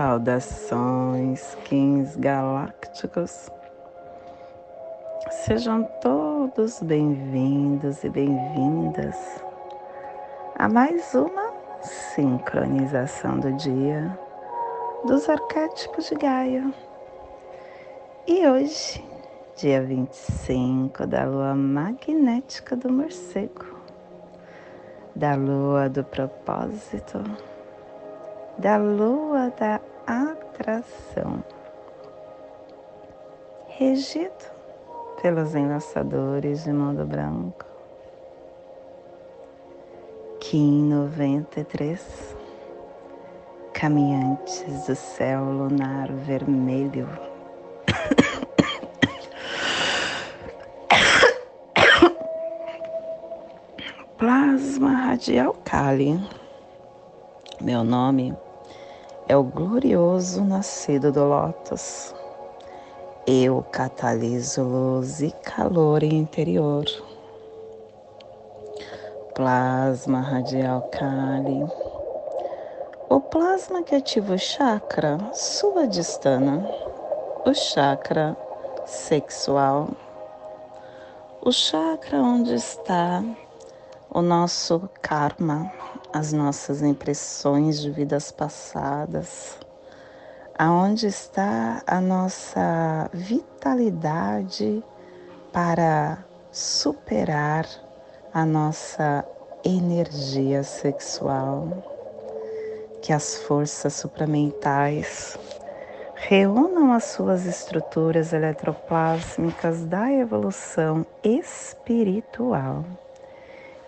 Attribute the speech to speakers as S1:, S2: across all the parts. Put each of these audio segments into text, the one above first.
S1: Saudações, Kings galácticos. Sejam todos bem-vindos e bem-vindas a mais uma sincronização do dia dos arquétipos de Gaia. E hoje dia 25 da lua magnética do morcego, da lua do propósito, da lua da atração, regido pelos enlaçadores de mundo branco. Kim 93, caminhantes do céu lunar vermelho Plasma Radial Kali. Meu nome é o glorioso nascido do Lótus. Eu cataliso luz e calor interior. Plasma Radial Kali. O plasma que ativa o chakra sua distana, o chakra sexual, o chakra onde está o nosso karma, as nossas impressões de vidas passadas, aonde está a nossa vitalidade para superar a nossa energia sexual, que as forças supramentais reúnam as suas estruturas eletroplásmicas da evolução espiritual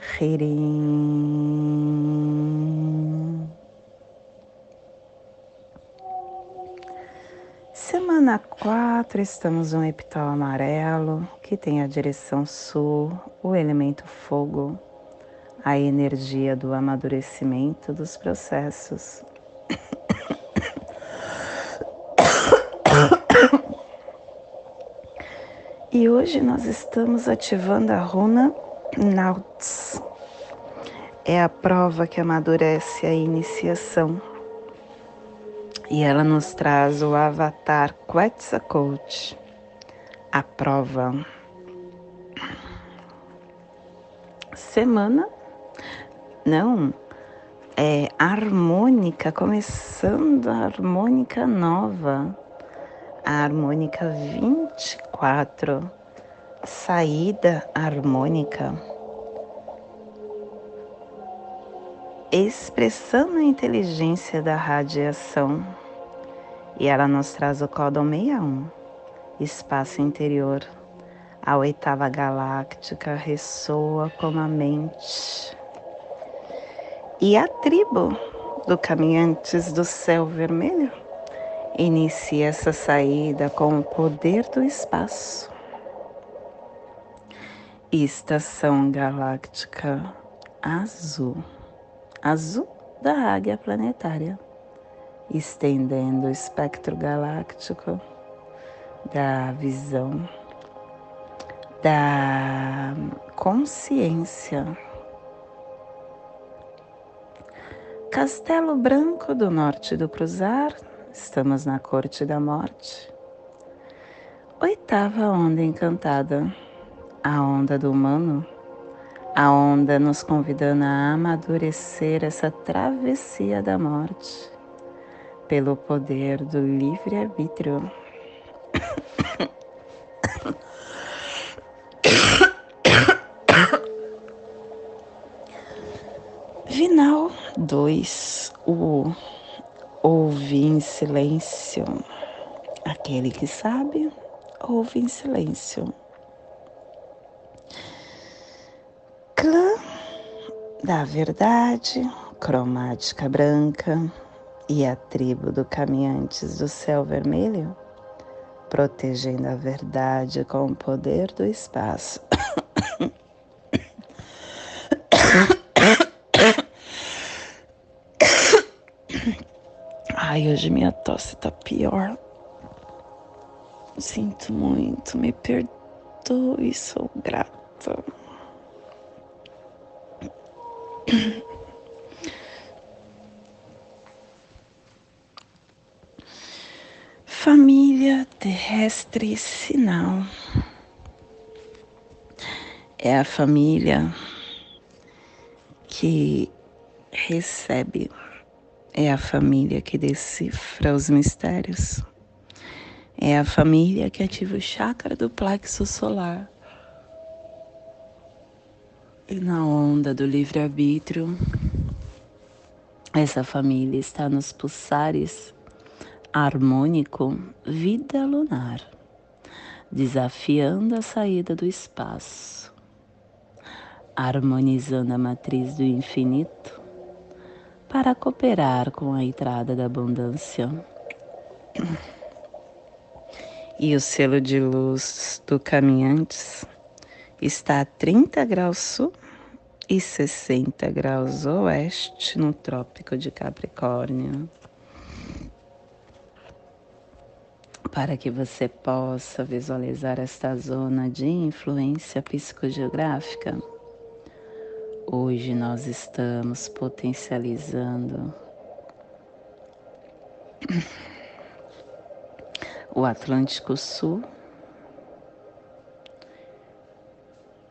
S1: Hirim. Semana 4, estamos no epital amarelo, que tem a direção sul, o elemento fogo, a energia do amadurecimento dos processos. E hoje nós estamos ativando a runa Nauts. É a prova que amadurece a iniciação. E ela nos traz o avatar Quetzalcoatl, a prova. Semana, não, é harmônica, começando a harmônica nova, a harmônica 24 saída harmônica, expressando a inteligência da radiação. E ela nos traz o códon 61, espaço interior. A oitava galáctica ressoa como a mente. E a tribo do Caminhantes do Céu Vermelho inicia essa saída com o poder do espaço Estação Galáctica Azul, azul da águia planetária, estendendo o espectro galáctico da visão, da consciência. Castelo Branco do Norte do Cruzar, estamos na Corte da Morte. Oitava Onda Encantada a onda do humano, a onda nos convidando a amadurecer essa travessia da morte pelo poder do livre-arbítrio. Vinal 2. O ouve em silêncio. Aquele que sabe, ouve em silêncio. Da verdade, cromática branca e a tribo do caminhantes do céu vermelho, protegendo a verdade com o poder do espaço. Ai, hoje minha tosse tá pior. Sinto muito, me perdoe, sou grata. Família terrestre sinal é a família que recebe, é a família que decifra os mistérios, é a família que ativa o chakra do plexo solar. E na onda do livre-arbítrio, essa família está nos pulsares harmônico vida lunar, desafiando a saída do espaço, harmonizando a matriz do infinito para cooperar com a entrada da abundância. E o selo de luz do Caminhantes está a 30 graus sul e 60 graus oeste no Trópico de Capricórnio. Para que você possa visualizar esta zona de influência psicogeográfica. Hoje nós estamos potencializando o Atlântico Sul,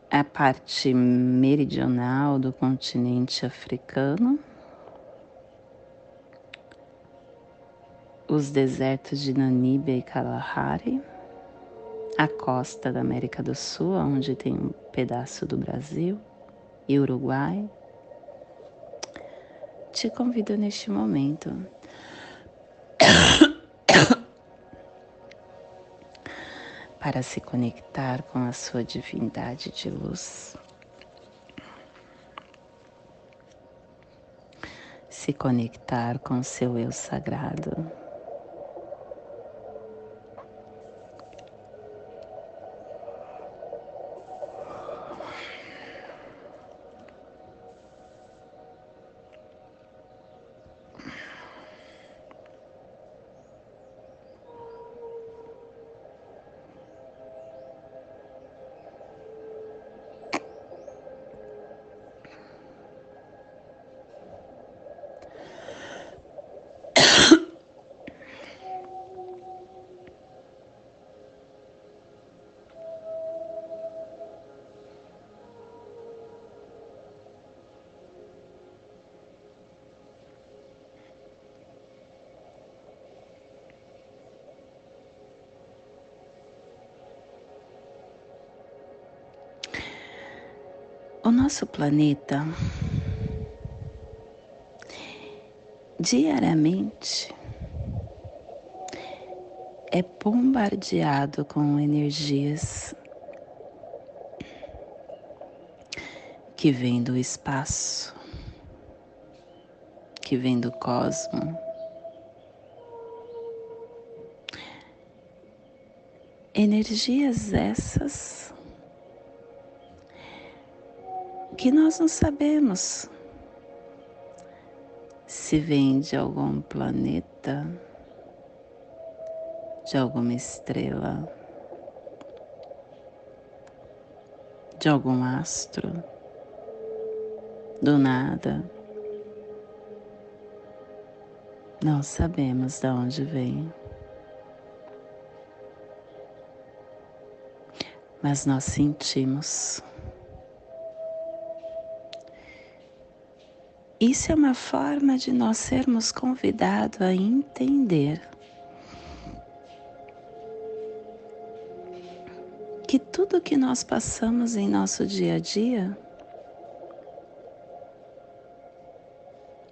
S1: a parte meridional do continente africano os desertos de Namíbia e Kalahari, a costa da América do Sul, onde tem um pedaço do Brasil e Uruguai. Te convido neste momento para se conectar com a sua divindade de luz. Se conectar com seu eu sagrado. O nosso planeta diariamente é bombardeado com energias que vêm do espaço, que vêm do cosmo. Energias essas que nós não sabemos se vem de algum planeta, de alguma estrela, de algum astro, do nada. Não sabemos de onde vem. Mas nós sentimos. Isso é uma forma de nós sermos convidados a entender que tudo que nós passamos em nosso dia a dia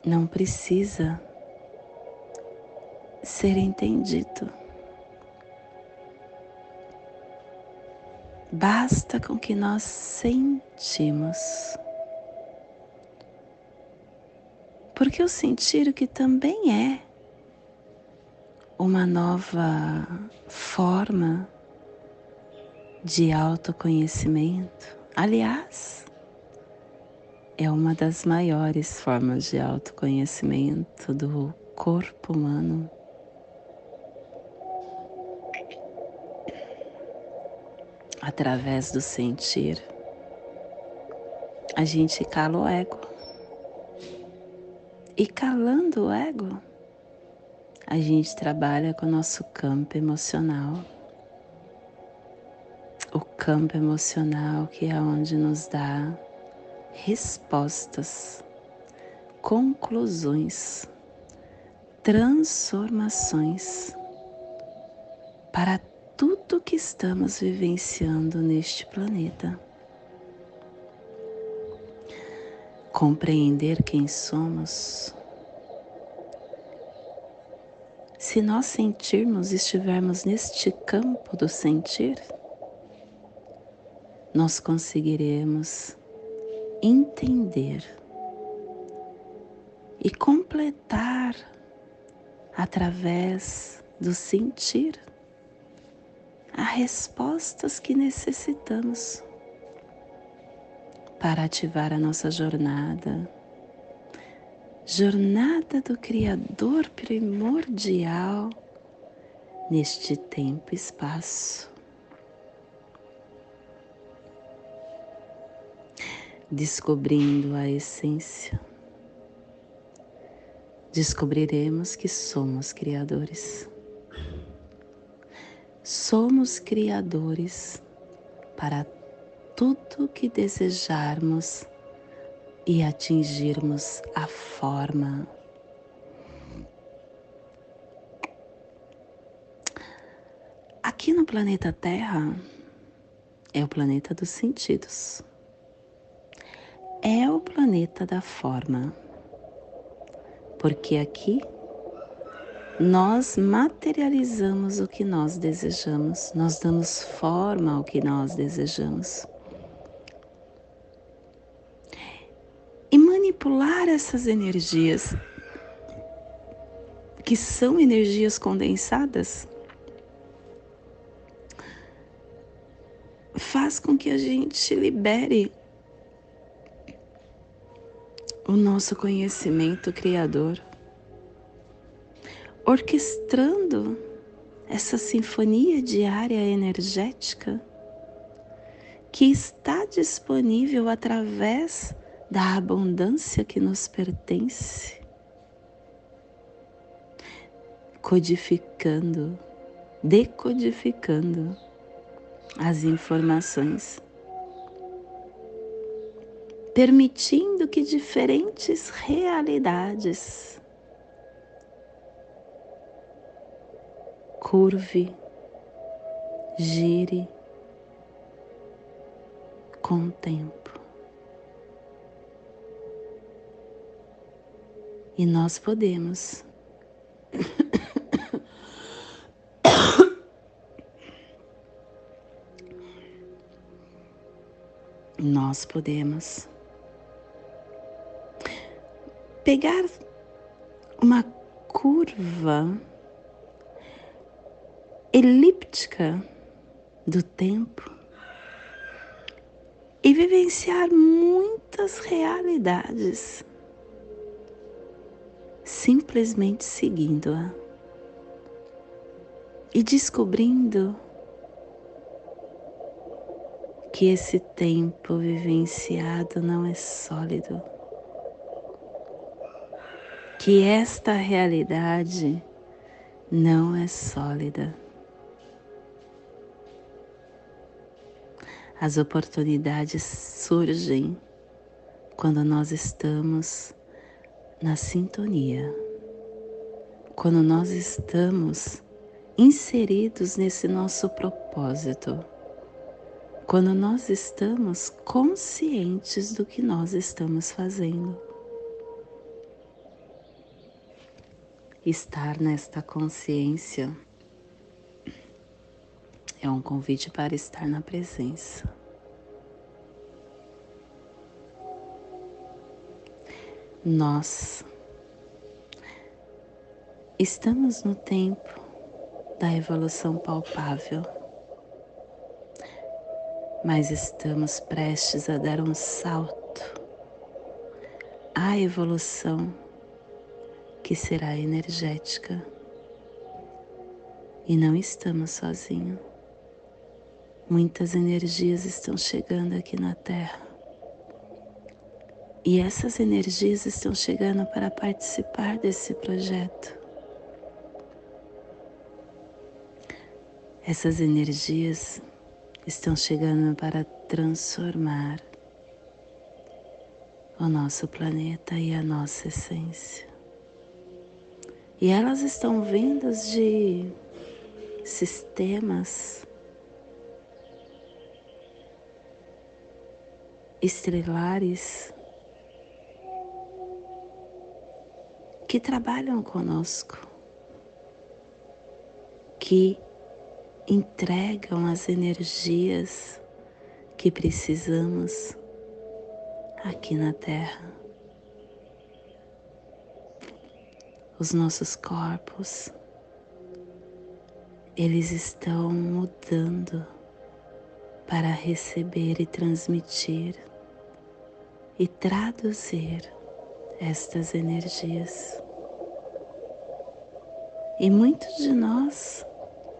S1: não precisa ser entendido. Basta com que nós sentimos Porque eu sentir que também é uma nova forma de autoconhecimento. Aliás, é uma das maiores formas de autoconhecimento do corpo humano. Através do sentir, a gente cala o ego. E calando o ego, a gente trabalha com o nosso campo emocional. O campo emocional que é onde nos dá respostas, conclusões, transformações para tudo que estamos vivenciando neste planeta. Compreender quem somos, se nós sentirmos e estivermos neste campo do sentir, nós conseguiremos entender e completar através do sentir as respostas que necessitamos para ativar a nossa jornada. Jornada do Criador primordial neste tempo e espaço. Descobrindo a essência, descobriremos que somos criadores. Somos criadores para tudo que desejarmos e atingirmos a forma. Aqui no planeta Terra é o planeta dos sentidos, é o planeta da forma, porque aqui nós materializamos o que nós desejamos, nós damos forma ao que nós desejamos. Manipular essas energias, que são energias condensadas, faz com que a gente libere o nosso conhecimento criador, orquestrando essa sinfonia diária energética que está disponível através da abundância que nos pertence, codificando, decodificando as informações, permitindo que diferentes realidades curve, gire com E nós podemos. nós podemos pegar uma curva elíptica do tempo e vivenciar muitas realidades simplesmente seguindo-a e descobrindo que esse tempo vivenciado não é sólido, que esta realidade não é sólida. As oportunidades surgem quando nós estamos na sintonia. Quando nós estamos inseridos nesse nosso propósito, quando nós estamos conscientes do que nós estamos fazendo. Estar nesta consciência é um convite para estar na presença. Nós Estamos no tempo da evolução palpável, mas estamos prestes a dar um salto à evolução que será energética. E não estamos sozinhos. Muitas energias estão chegando aqui na Terra. E essas energias estão chegando para participar desse projeto. Essas energias estão chegando para transformar o nosso planeta e a nossa essência. E elas estão vindas de sistemas estrelares que trabalham conosco, que entregam as energias que precisamos aqui na Terra. Os nossos corpos, eles estão mudando para receber e transmitir e traduzir estas energias. E muitos de nós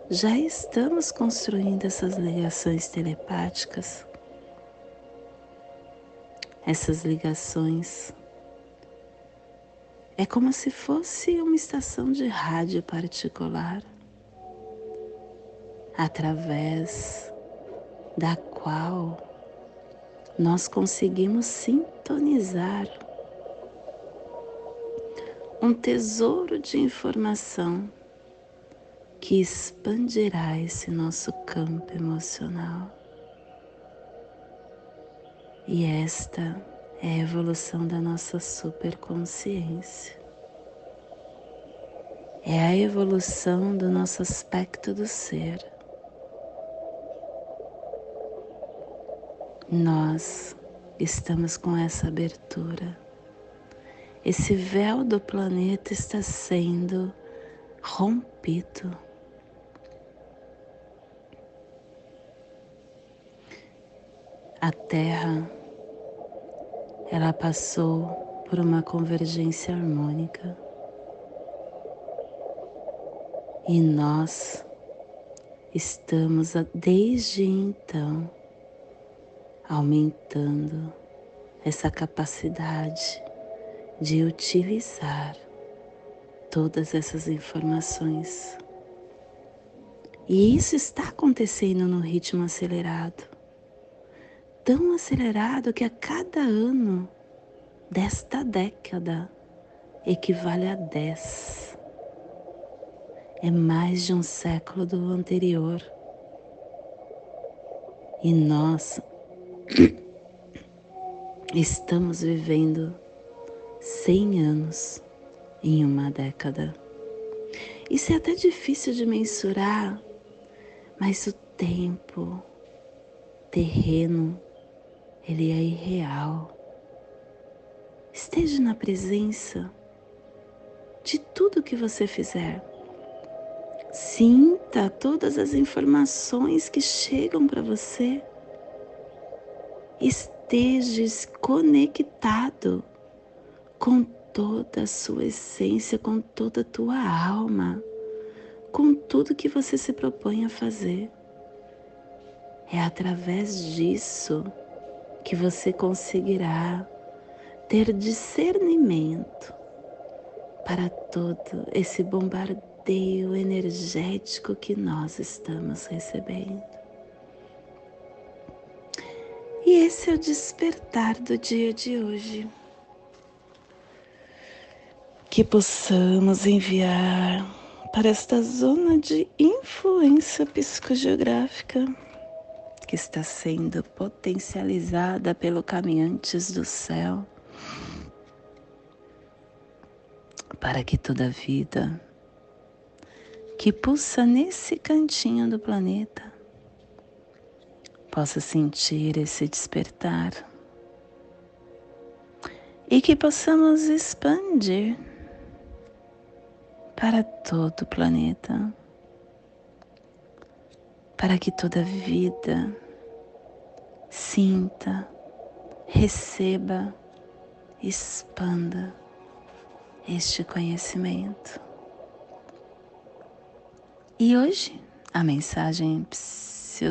S1: já estamos construindo essas ligações telepáticas, essas ligações. É como se fosse uma estação de rádio particular, através da qual nós conseguimos sintonizar um tesouro de informação que expandirá esse nosso campo emocional. E esta é a evolução da nossa superconsciência. É a evolução do nosso aspecto do ser. Nós estamos com essa abertura. Esse véu do planeta está sendo rompido. A Terra, ela passou por uma convergência harmônica. E nós estamos desde então aumentando essa capacidade de utilizar todas essas informações. E isso está acontecendo no ritmo acelerado tão acelerado que a cada ano desta década equivale a dez. É mais de um século do anterior. E nós estamos vivendo cem anos em uma década. Isso é até difícil de mensurar, mas o tempo, terreno, ele é irreal. Esteja na presença de tudo que você fizer. Sinta todas as informações que chegam para você. Esteja conectado com toda a sua essência, com toda a tua alma, com tudo que você se propõe a fazer. É através disso que você conseguirá ter discernimento para todo esse bombardeio energético que nós estamos recebendo. E esse é o despertar do dia de hoje. Que possamos enviar para esta zona de influência psicogeográfica que está sendo potencializada pelo Caminhantes do Céu, para que toda vida que pulsa nesse cantinho do planeta possa sentir esse despertar e que possamos expandir para todo o planeta, para que toda vida sinta, receba, expanda este conhecimento. E hoje a mensagem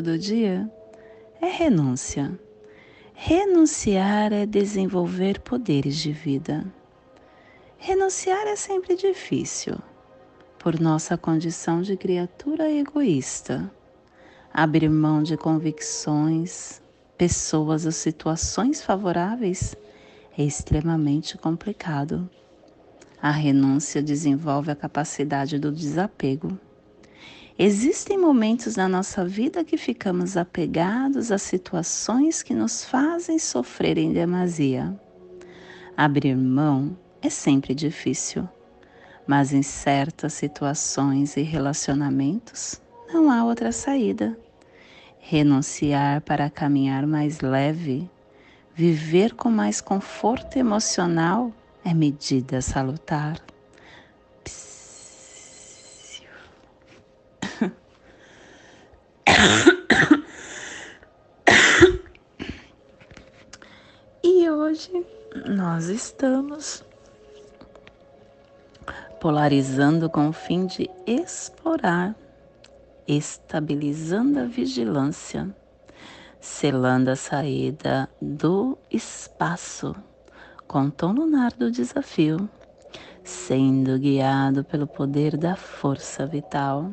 S1: do dia é renúncia. Renunciar é desenvolver poderes de vida. Renunciar é sempre difícil, por nossa condição de criatura egoísta. Abrir mão de convicções, pessoas ou situações favoráveis é extremamente complicado. A renúncia desenvolve a capacidade do desapego. Existem momentos na nossa vida que ficamos apegados a situações que nos fazem sofrer em demasia. Abrir mão é sempre difícil, mas em certas situações e relacionamentos não há outra saída. Renunciar para caminhar mais leve, viver com mais conforto emocional é medida salutar. E hoje nós estamos polarizando com o fim de explorar, estabilizando a vigilância, selando a saída do espaço com tom lunar do desafio, sendo guiado pelo poder da força vital.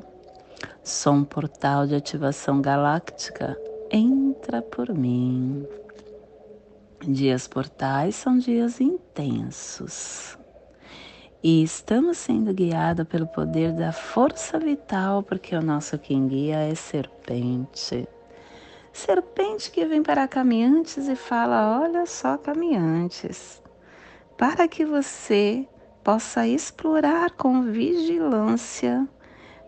S1: Sou um portal de ativação galáctica. Entra por mim. Dias portais são dias intensos e estamos sendo guiados pelo poder da força vital, porque o nosso quem guia é serpente. Serpente que vem para caminhantes e fala: Olha só, caminhantes, para que você possa explorar com vigilância,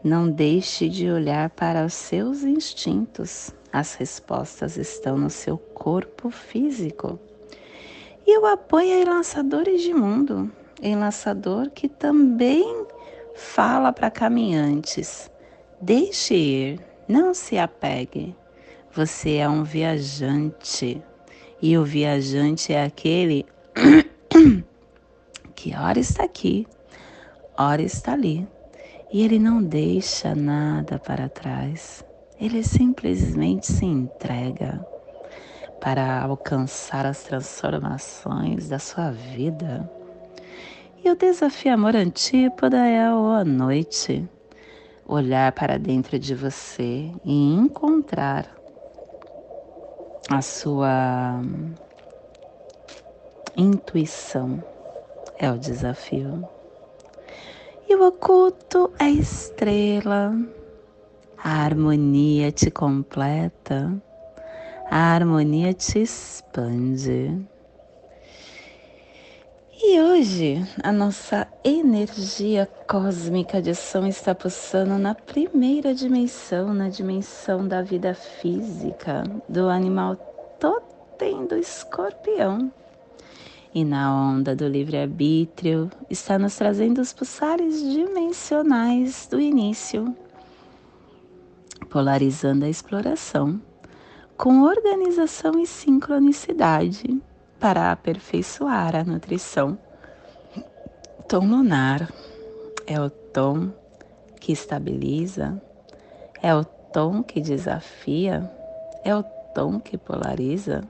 S1: não deixe de olhar para os seus instintos. As respostas estão no seu corpo físico. E o apoio em lançadores de mundo enlaçador que também fala para caminhantes: deixe ir, não se apegue. Você é um viajante e o viajante é aquele que ora está aqui, ora está ali e ele não deixa nada para trás. Ele simplesmente se entrega para alcançar as transformações da sua vida. E o desafio amor antípoda é a noite. Olhar para dentro de você e encontrar a sua intuição é o desafio. E o oculto é estrela. A harmonia te completa. A harmonia te expande. E hoje a nossa energia cósmica de som está pulsando na primeira dimensão, na dimensão da vida física, do animal totem do escorpião. E na onda do livre-arbítrio está nos trazendo os pulsares dimensionais do início, polarizando a exploração com organização e sincronicidade para aperfeiçoar a nutrição. Tom lunar é o tom que estabiliza, é o tom que desafia, é o tom que polariza,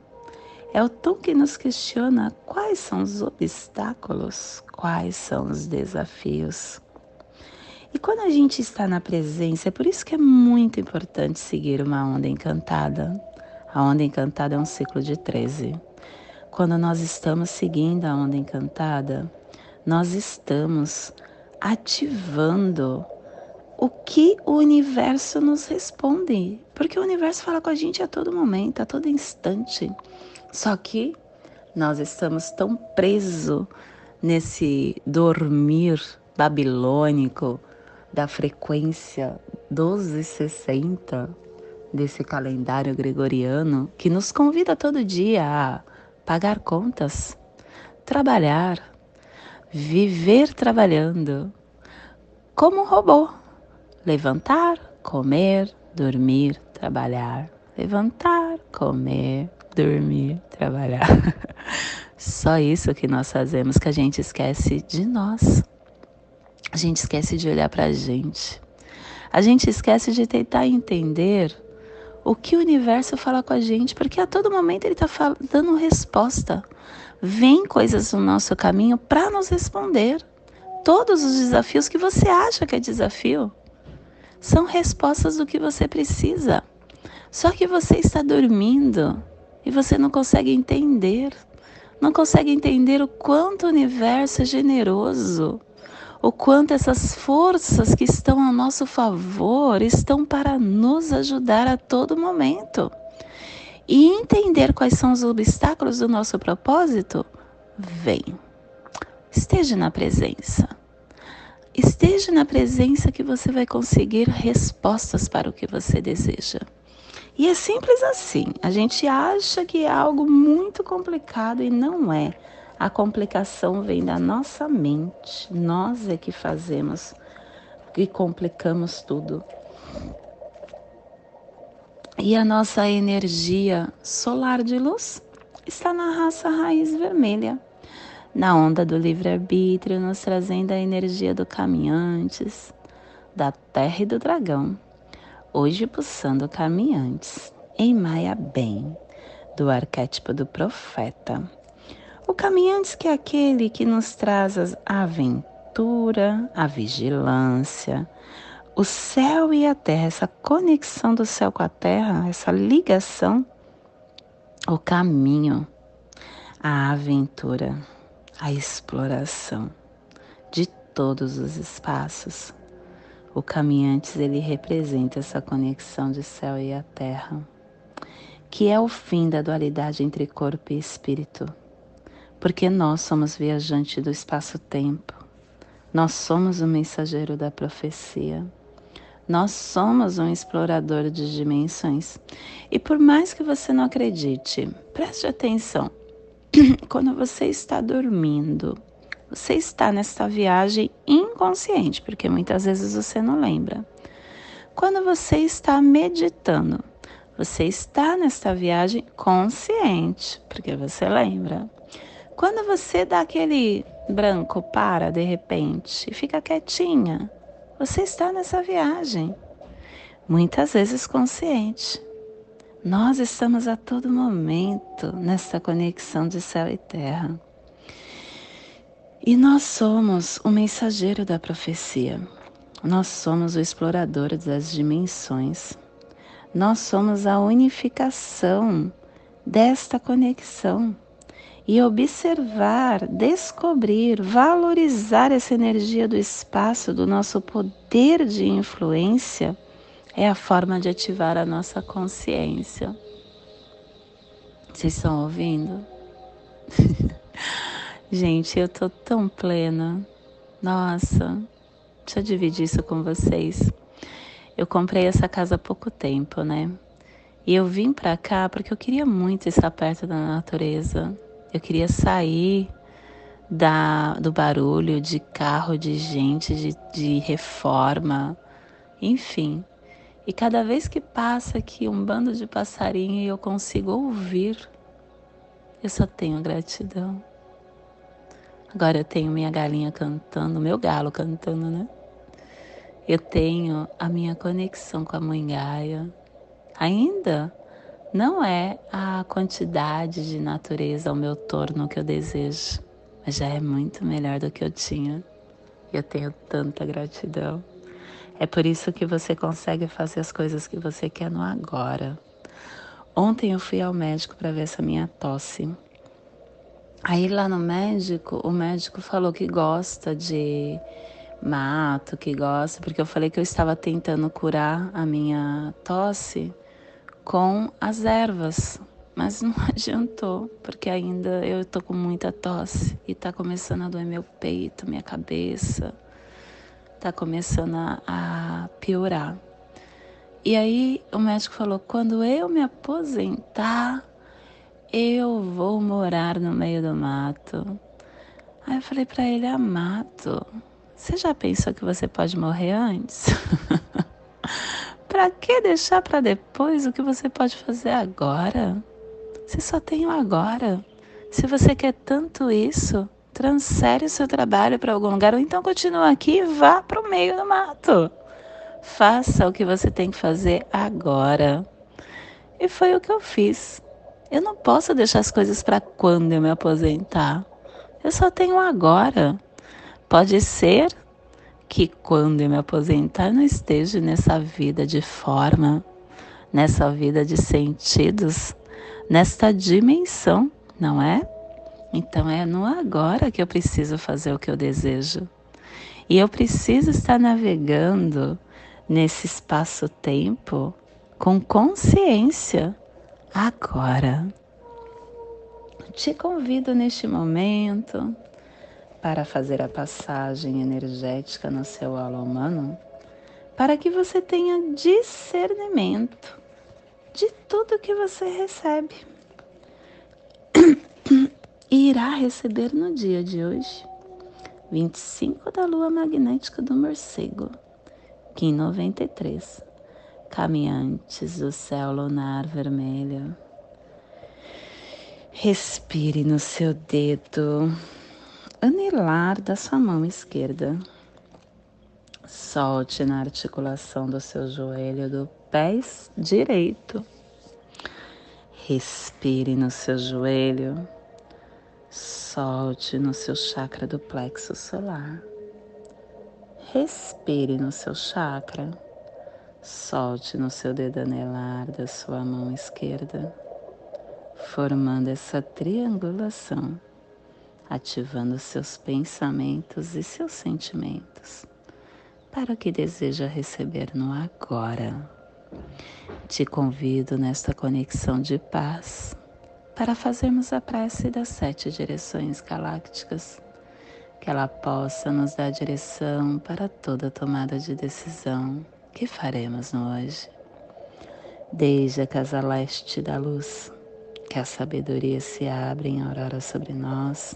S1: é o tom que nos questiona quais são os obstáculos, quais são os desafios. E quando a gente está na presença, é por isso que é muito importante seguir uma onda encantada. A onda encantada é um ciclo de 13. Quando nós estamos seguindo a onda encantada, nós estamos ativando o que o universo nos responde, porque o universo fala com a gente a todo momento, a todo instante. Só que nós estamos tão presos nesse dormir babilônico da frequência 1260 desse calendário gregoriano que nos convida todo dia a pagar contas, trabalhar, viver trabalhando, como um robô. Levantar, comer, dormir, trabalhar. Levantar, comer, dormir, trabalhar. Só isso que nós fazemos que a gente esquece de nós. A gente esquece de olhar para a gente. A gente esquece de tentar entender o que o universo fala com a gente, porque a todo momento ele está dando resposta. Vem coisas no nosso caminho para nos responder. Todos os desafios que você acha que é desafio são respostas do que você precisa. Só que você está dormindo e você não consegue entender. Não consegue entender o quanto o universo é generoso, o quanto essas forças que estão a nosso favor estão para nos ajudar a todo momento. E entender quais são os obstáculos do nosso propósito, vem. Esteja na presença. Esteja na presença que você vai conseguir respostas para o que você deseja. E é simples assim. A gente acha que é algo muito complicado e não é. A complicação vem da nossa mente. Nós é que fazemos e complicamos tudo. E a nossa energia solar de luz está na raça raiz vermelha, na onda do livre-arbítrio, nos trazendo a energia do caminhantes, da terra e do dragão hoje pulsando caminhantes em Maia Bem, do arquétipo do profeta. O caminhantes que é aquele que nos traz a aventura, a vigilância, o céu e a terra, essa conexão do céu com a terra, essa ligação, o caminho, a aventura, a exploração de todos os espaços. O caminhantes ele representa essa conexão de céu e a terra, que é o fim da dualidade entre corpo e espírito, porque nós somos viajantes do espaço-tempo. Nós somos o mensageiro da profecia. Nós somos um explorador de dimensões. E por mais que você não acredite, preste atenção. Quando você está dormindo, você está nessa viagem inconsciente, porque muitas vezes você não lembra. Quando você está meditando, você está nessa viagem consciente, porque você lembra. Quando você dá aquele branco, para de repente e fica quietinha, você está nessa viagem, muitas vezes consciente. Nós estamos a todo momento nessa conexão de céu e terra. E nós somos o mensageiro da profecia. Nós somos o explorador das dimensões. Nós somos a unificação desta conexão. E observar, descobrir, valorizar essa energia do espaço, do nosso poder de influência, é a forma de ativar a nossa consciência. Vocês estão ouvindo? Gente, eu tô tão plena. Nossa, deixa eu dividir isso com vocês. Eu comprei essa casa há pouco tempo, né? E eu vim pra cá porque eu queria muito estar perto da natureza. Eu queria sair da, do barulho de carro, de gente, de, de reforma, enfim. E cada vez que passa aqui um bando de passarinho e eu consigo ouvir, eu só tenho gratidão. Agora eu tenho minha galinha cantando, meu galo cantando, né? Eu tenho a minha conexão com a mãe Gaia. Ainda não é a quantidade de natureza ao meu torno que eu desejo, mas já é muito melhor do que eu tinha. Eu tenho tanta gratidão. É por isso que você consegue fazer as coisas que você quer no agora. Ontem eu fui ao médico para ver essa minha tosse. Aí lá no médico, o médico falou que gosta de mato, que gosta, porque eu falei que eu estava tentando curar a minha tosse com as ervas, mas não adiantou, porque ainda eu tô com muita tosse e tá começando a doer meu peito, minha cabeça, tá começando a, piorar. E aí o médico falou: quando eu me aposentar, eu vou morar no meio do mato. Aí eu falei para ele: ah, mato? Você já pensou que você pode morrer antes? para que deixar para depois o que você pode fazer agora? Você só tem o agora. Se você quer tanto isso, transfere o seu trabalho para algum lugar ou então continua aqui e vá para o meio do mato. Faça o que você tem que fazer agora. E foi o que eu fiz. Eu não posso deixar as coisas para quando eu me aposentar. Eu só tenho agora. Pode ser que quando eu me aposentar não esteja nessa vida de forma, nessa vida de sentidos, nesta dimensão, não é? Então é no agora que eu preciso fazer o que eu desejo. E eu preciso estar navegando nesse espaço-tempo com consciência agora. Te convido neste momento para fazer a passagem energética no seu alma humano, para que você tenha discernimento de tudo que você recebe e irá receber no dia de hoje, 25 da lua magnética do morcego, Kim 93, caminhantes do céu lunar vermelho. Respire no seu dedo anelar da sua mão esquerda. Solte na articulação do seu joelho do pé direito. Respire no seu joelho. Solte no seu chakra do plexo solar. Respire no seu chakra. Solte no seu dedo anelar da sua mão esquerda, formando essa triangulação ativando seus pensamentos e seus sentimentos para o que deseja receber no agora. Te convido nesta conexão de paz para fazermos a prece das sete direções galácticas, que ela possa nos dar direção para toda tomada de decisão que faremos no hoje. Desde a casa leste da luz, que a sabedoria se abra em aurora sobre nós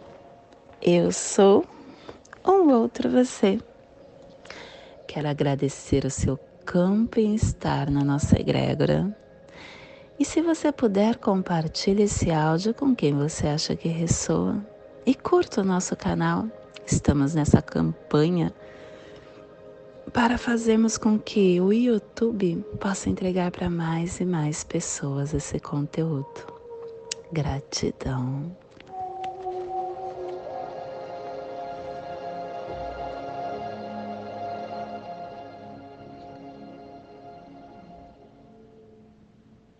S1: Eu sou um outro você. Quero agradecer o seu campo em estar na nossa egrégora. E se você puder, compartilhe esse áudio com quem você acha que ressoa. E curta o nosso canal. Estamos nessa campanha para fazermos com que o YouTube possa entregar para mais e mais pessoas esse conteúdo. Gratidão.